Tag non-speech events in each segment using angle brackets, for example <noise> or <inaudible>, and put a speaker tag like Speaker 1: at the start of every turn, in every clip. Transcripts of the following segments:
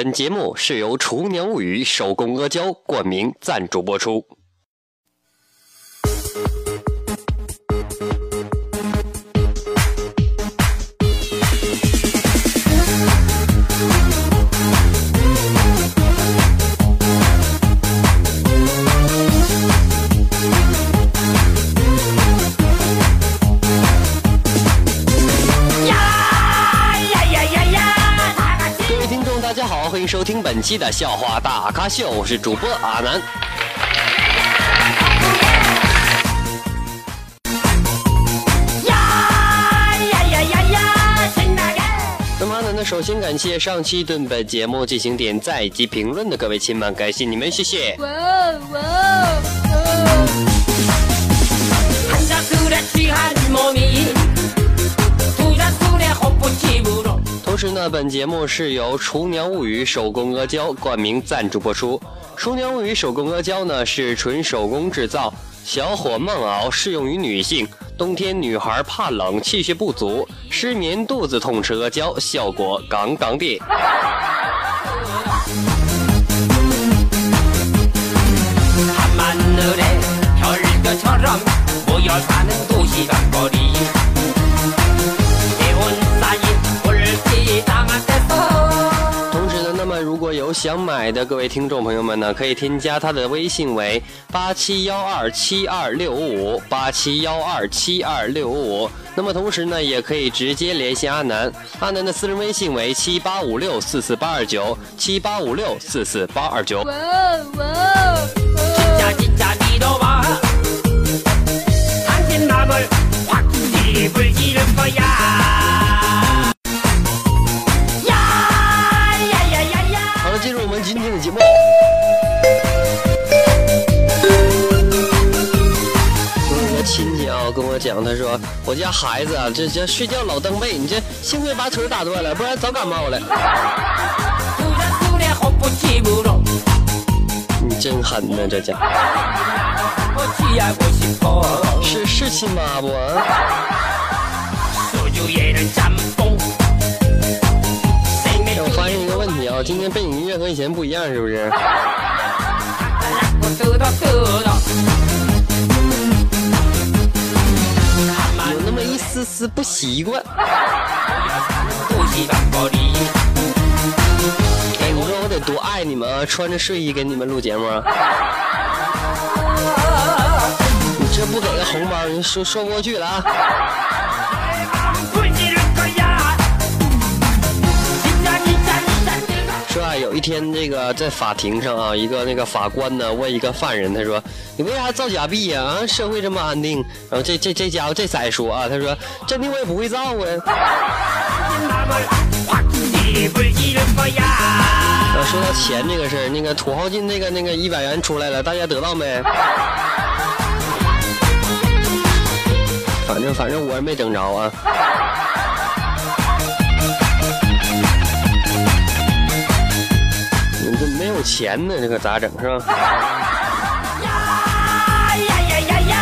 Speaker 1: 本节目是由《厨娘物语》手工阿胶冠名赞助播出。好，欢迎收听本期的笑话大咖秀，我是主播阿南。那么阿南呢，首先感谢上期对本节目进行点赞以及评论的各位亲们，感谢你们，谢谢。
Speaker 2: 哇哦哇哦哦！
Speaker 1: 同时呢，本节目是由《厨娘物语》手工阿胶冠名赞助播出。《厨娘物语》手工阿胶呢是纯手工制造，小火慢熬，适用于女性。冬天女孩怕冷，气血不足，失眠、肚子痛吃阿胶，效果杠杠的。<laughs> 想买的各位听众朋友们呢，可以添加他的微信为八七幺二七二六五五八七幺二七二六五五。那么同时呢，也可以直接联系阿南，阿南的私人微信为七八五六四四八二九七八五六四四八二九。
Speaker 2: 哇哦哇哦
Speaker 1: 我家孩子啊，这这睡觉老蹬被，你这幸亏把腿打断了，不然早感冒了。你真狠呐，这家！是是亲妈不？我发现一个问题啊，今天背景音乐和以前不一样，是不是？是不习惯。哎你说我得多爱你们啊穿着睡衣给你们录节目啊。你这不给个红包你说说不过去了啊。说，有一天这个在法庭上啊，一个那个法官呢问一个犯人，他说：“你为啥造假币呀、啊？社会这么安定。”然后这这这家伙这再说啊，他说：“真的我也不会造啊。”，说到钱这个事儿，那个土豪金那个那个一百元出来了，大家得到没？反正反正我也没整着啊。有钱呢，这可、个、咋整是吧？
Speaker 3: 呀呀呀呀呀！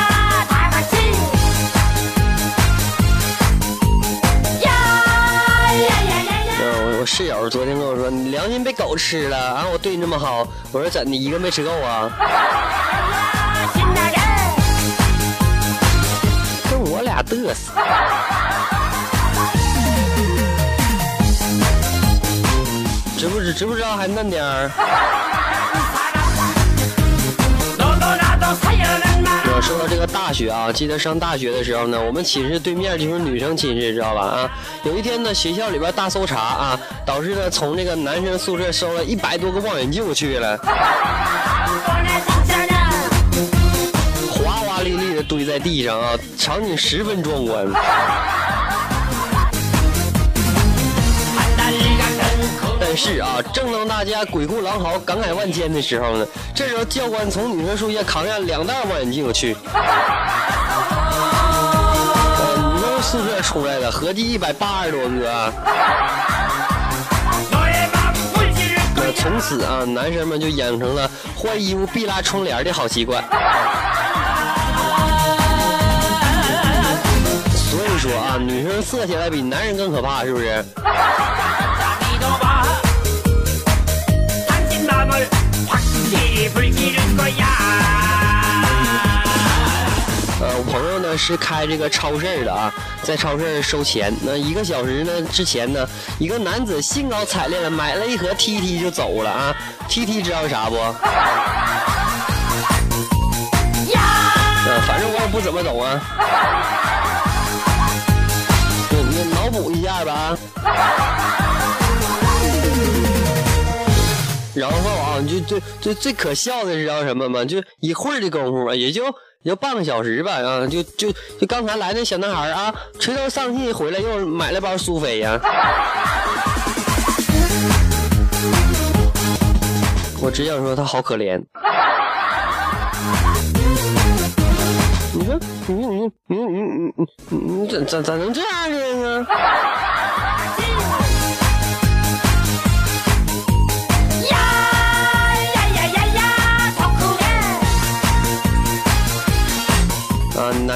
Speaker 3: 呀呀呀
Speaker 1: 呀！我我室友昨天跟我说，你良心被狗吃了啊！我对你那么好，我说怎你一个没吃够啊？跟我俩嘚瑟。知不知？知不知道？还嫩点儿。说到这个大学啊，记得上大学的时候呢，我们寝室对面就是女生寝室，知道吧？啊，有一天呢，学校里边大搜查啊，导致呢从这个男生宿舍搜了一百多个望远镜去了，哗哗沥沥的堆在地上啊，场景十分壮观。是啊正当大家鬼哭狼嚎感慨万千的时候呢这时候教官从女生宿舍扛下两袋望远镜去。你们宿舍出来的合计一百八十多个啊。从此啊男生们就养成了换衣服必拉窗帘的好习惯。所以说啊女生色起来比男人更可怕是不是？
Speaker 3: 呃，我朋友
Speaker 1: 呢是开这个超市的啊，在超市收钱。那一个小时呢之前呢，一个男子兴高采烈的买了一盒 T T 就走了啊。T T 知道是啥不？呃，反正我也不怎么懂啊。你你脑补一下吧。然后啊，就最最最可笑的是知道什么吗？就一会儿的功夫啊，也就也就半个小时吧啊，就就就刚才来那小男孩啊，垂头丧气回来又买了包苏菲呀。<laughs> 我只想说他好可怜。你说你说你你你你你你咋咋咋能这样呢？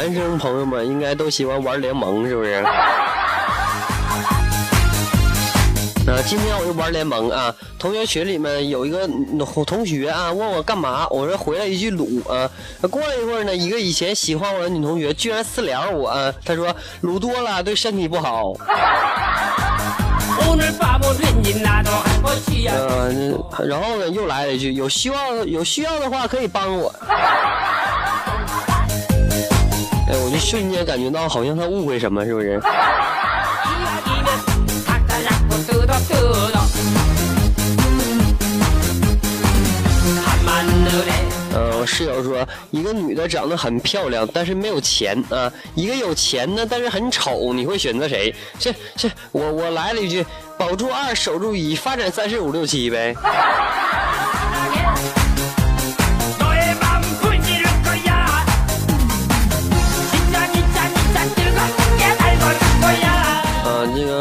Speaker 1: 男生朋友们应该都喜欢玩联盟，是不是？啊，今天我就玩联盟啊！同学群里面有一个同学啊，问我干嘛，我说回来一句撸啊。过了一会儿呢，一个以前喜欢我的女同学居然私聊我啊，她说撸多了对身体不好。嗯，然后呢又来了一句，有需要有需要的话可以帮我。瞬间感觉到好像他误会什么，是不是？呃，我室友说，一个女的长得很漂亮，但是没有钱啊；一个有钱呢，但是很丑，你会选择谁？这这，我我来了一句，保住二，守住一，发展三四五六七呗。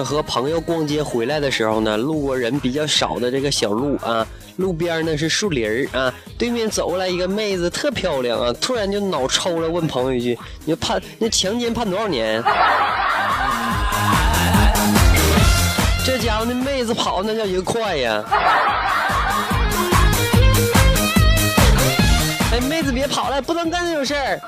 Speaker 1: 和朋友逛街回来的时候呢，路过人比较少的这个小路啊，路边呢是树林啊，对面走过来一个妹子，特漂亮啊，突然就脑抽了，问朋友一句：“你判那强奸判多少年？” <laughs> 这家伙那妹子跑那叫一个快呀！哎，妹子别跑了，不能干这种事儿。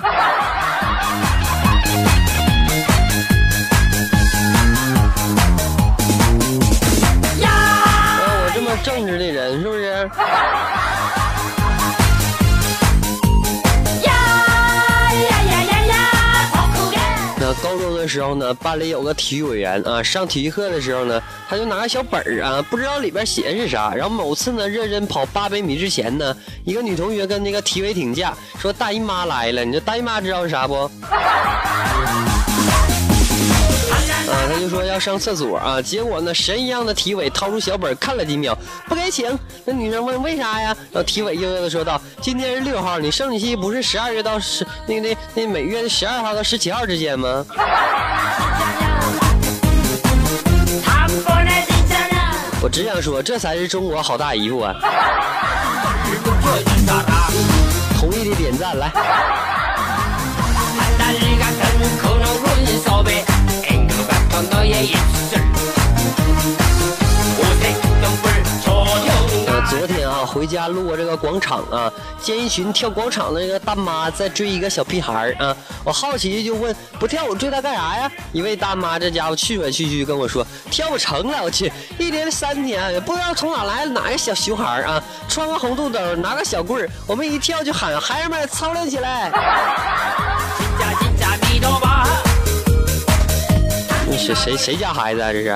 Speaker 1: 时候呢，班里有个体育委员啊，上体育课的时候呢，他就拿个小本儿啊，不知道里边写的是啥。然后某次呢，认真跑八百米之前呢，一个女同学跟那个体委请假，说大姨妈来了。你说大姨妈知道是啥不？<laughs> 就说要上厕所啊，结果呢，神一样的体委掏出小本看了几秒，不给请。那女生问为啥呀？然后体委悠悠的说道：“今天是六号，你生理期不是十二月到十那个那那每月的十二号到十七号之间吗？”我只想说，这才是中国好大姨夫啊！同意的点赞来。昨天啊，回家路过这个广场啊，见一群跳广场的那个大妈在追一个小屁孩啊。我好奇就问：不跳舞追他干啥呀？一位大妈这家伙气喘吁吁跟我说：跳不成了，我去，一连三天也不知道从哪来的哪个小熊孩啊，穿个红肚兜，拿个小棍儿，我们一跳就喊孩儿们操练起来。谁谁谁家孩子啊？这是。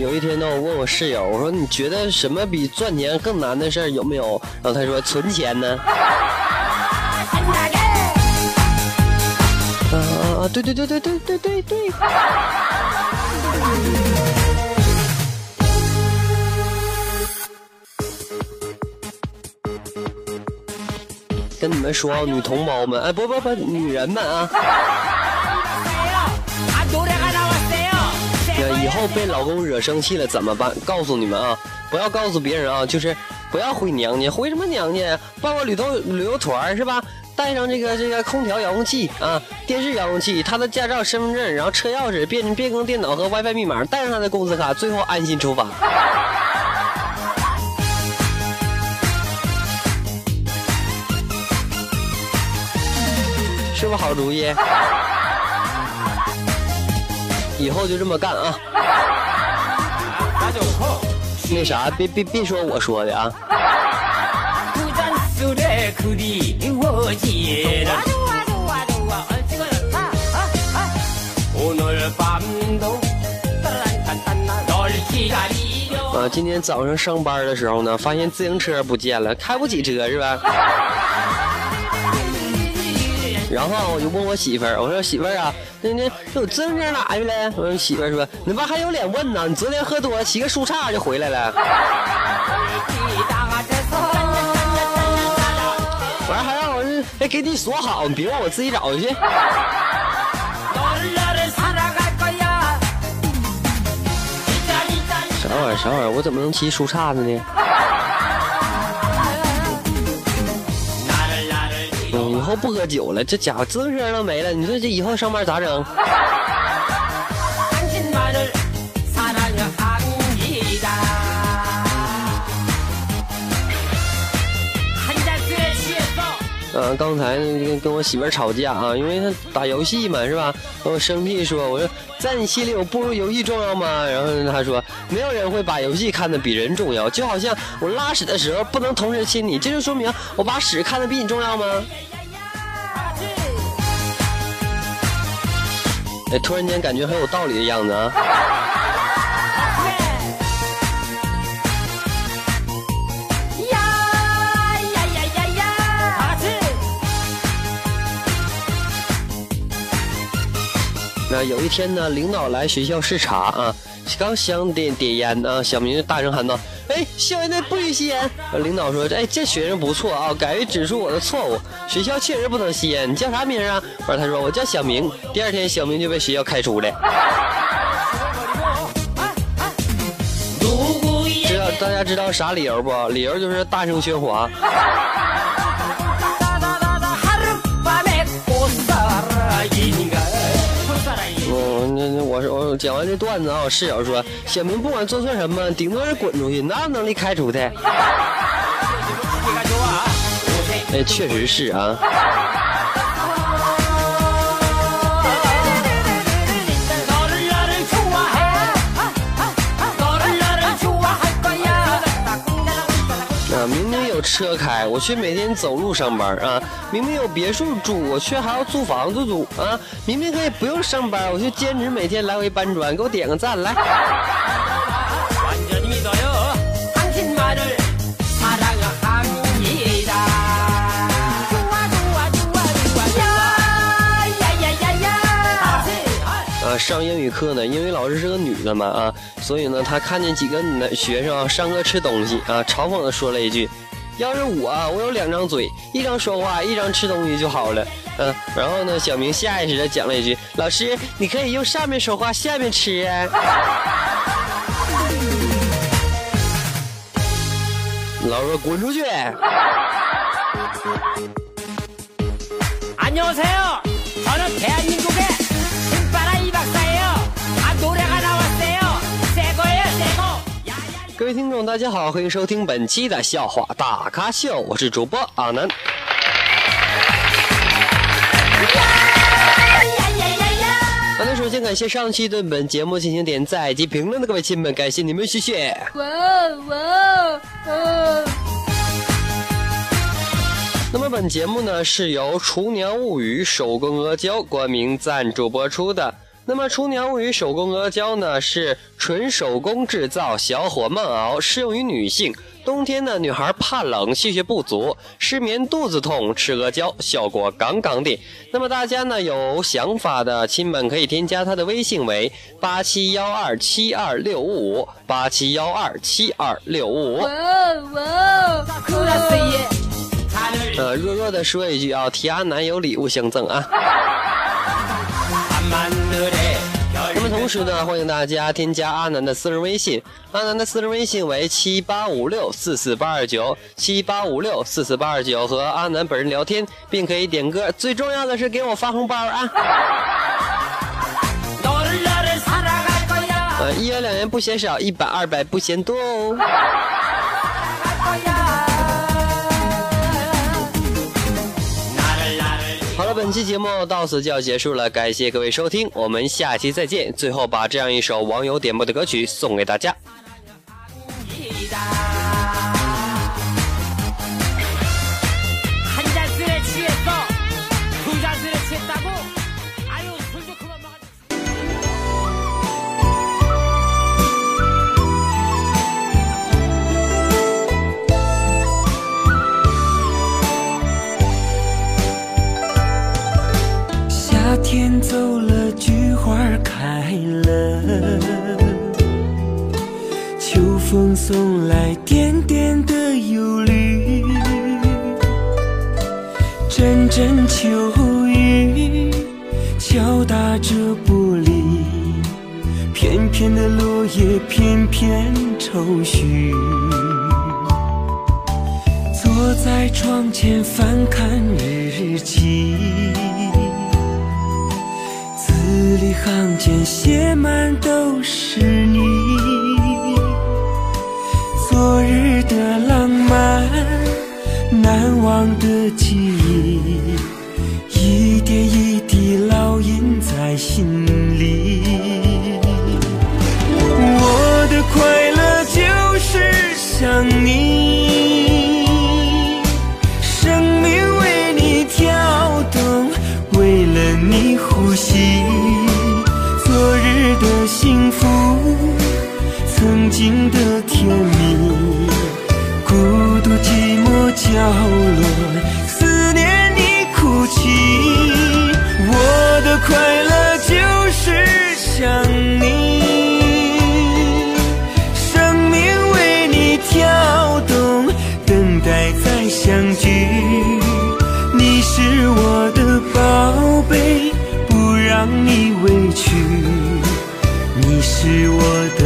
Speaker 1: 有一天呢，我问我室友，我说你觉得什么比赚钱更难的事儿有没有？然后他说存钱呢。啊啊对对对对对对对对。跟你们说，女同胞们，哎，不不不，女人们啊，以后被老公惹生气了怎么办？告诉你们啊，不要告诉别人啊，就是不要回娘家，回什么娘家？报个旅游旅游团是吧？带上这个这个空调遥控器啊，电视遥控器，他的驾照、身份证，然后车钥匙、变变更电脑和 WiFi 密码，带上他的工资卡，最后安心出发。是不是好主意。以后就这么干啊。那啥别别别说我说的啊。啊今天早上上班的时候呢发现自行车不见了开不起车是吧？然后我就问我媳妇儿，我说媳妇儿啊，那那那我自行车哪去了？我媳妇儿说，你妈还有脸问呢？你昨天喝多，骑个树杈就回来了。完还让我哎给你锁好，你别让我自己找去。<laughs> 啥玩意儿？啥玩意儿？我怎么能骑树杈子呢？都不喝酒了，这家伙自行车都没了。你说这以后上班咋整？啊，刚才跟跟我媳妇吵架啊，因为她打游戏嘛，是吧？我生气说，我说在你心里我不如游戏重要吗？然后她说没有人会把游戏看得比人重要，就好像我拉屎的时候不能同时亲你，这就说明我把屎看得比你重要吗？哎，突然间感觉很有道理的样子啊！那有一天呢，领导来学校视察啊，刚想点点烟呢，小明就大声喊道：“哎，校园内不许吸烟。”领导说：“哎，这学生不错啊，敢于指出我的错误。学校确实不能吸烟。你叫啥名啊？”完，他说：“我叫小明。”第二天，小明就被学校开除了。知道大家知道啥理由不？理由就是大声喧哗。讲完这段子啊，室友说：“小明不管做错什么，顶多是滚出去，哪有能力开除他？”那 <laughs> 确实是啊。<laughs> 啊，明明有车开，我却每天走路上班啊。明明有别墅住我却还要租房子住啊？明明可以不用上班我就兼职每天来回搬砖给我点个赞来。啊上英语课呢因为老师是个女的嘛啊所以呢她看见几个男学生啊上课吃东西啊嘲讽的说了一句要是我啊，我有两张嘴，一张说话，一张吃东西就好了。”嗯、然后呢，小明下意识的讲了一句：“老师，你可以用上面说话，下面吃<laughs> 啊。”老师说：“滚出去！” <laughs>
Speaker 3: 안녕하세요
Speaker 1: 位听众，大家好，欢迎收听本期的笑话大咖秀，我是主播阿南。好的，首先感谢上期对本节目进行点赞以及评论的各位亲们，感谢你们，谢谢。
Speaker 2: 哇哦哇哦哦！
Speaker 1: 那么本节目呢是由厨娘物语手工阿胶冠名赞助播出的。那么厨娘与手工阿胶呢，是纯手工制造，小火慢熬，适用于女性。冬天呢，女孩怕冷，气血不足，失眠，肚子痛，吃阿胶效果杠杠的。那么大家呢有想法的亲们可以添加她的微信为八七幺二七二六五五八七幺二七二六五五。
Speaker 2: 哇哦哇哦！
Speaker 1: 呃，弱弱的说一句啊，提阿南有礼物相赠啊。那么同时呢，欢迎大家添加阿南的私人微信，阿南的私人微信为七八五六四四八二九七八五六四四八二九，和阿南本人聊天，并可以点歌，最重要的是给我发红包啊！<laughs> 呃，一元两元不嫌少，一百二百不嫌多哦。本期节目到此就要结束了，感谢各位收听，我们下期再见。最后把这样一首网友点播的歌曲送给大家。
Speaker 4: 阵秋雨敲打着玻璃，片片的落叶，片片愁绪。”坐在窗前翻看日记，字里行间写满都是你。昨日的浪漫，难忘的记忆，一点一滴烙印在心里。我的快乐就是想你，生命为你跳动，为了你呼吸。昨日的幸福，曾经的甜蜜，角落，思念你哭泣。我的快乐就是想你，生命为你跳动，等待再相聚。你是我的宝贝，不让你委屈。你是我的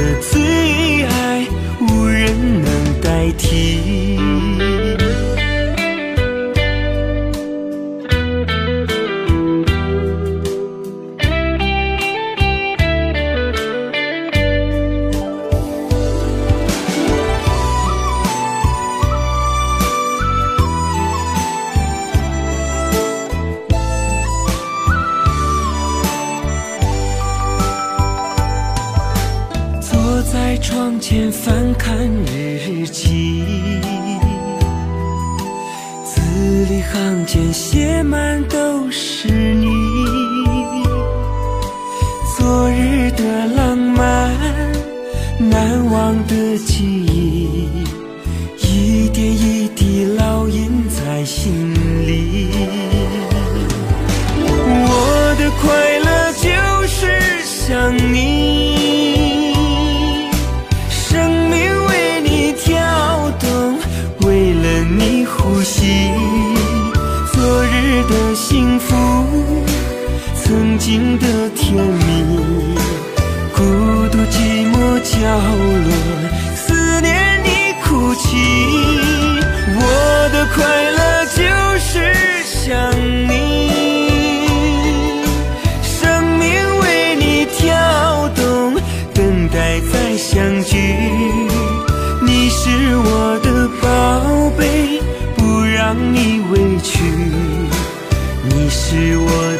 Speaker 4: 在窗前翻看日记，字里行间写满都是你。昨日的浪漫，难忘的记忆，一点一滴烙印在心里。我的快乐就是想你，惜。昨日的幸福，曾经的甜蜜，孤独寂寞角落，思念你哭泣。我的快乐就是让你委屈。你是我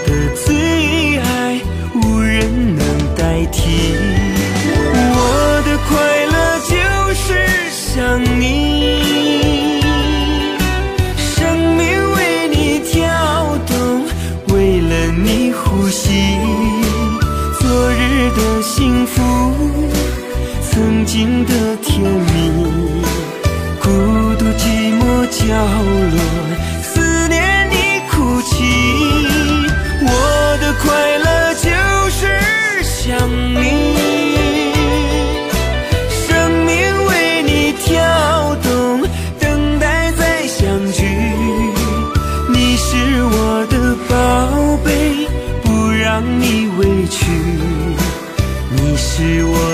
Speaker 4: 去你是我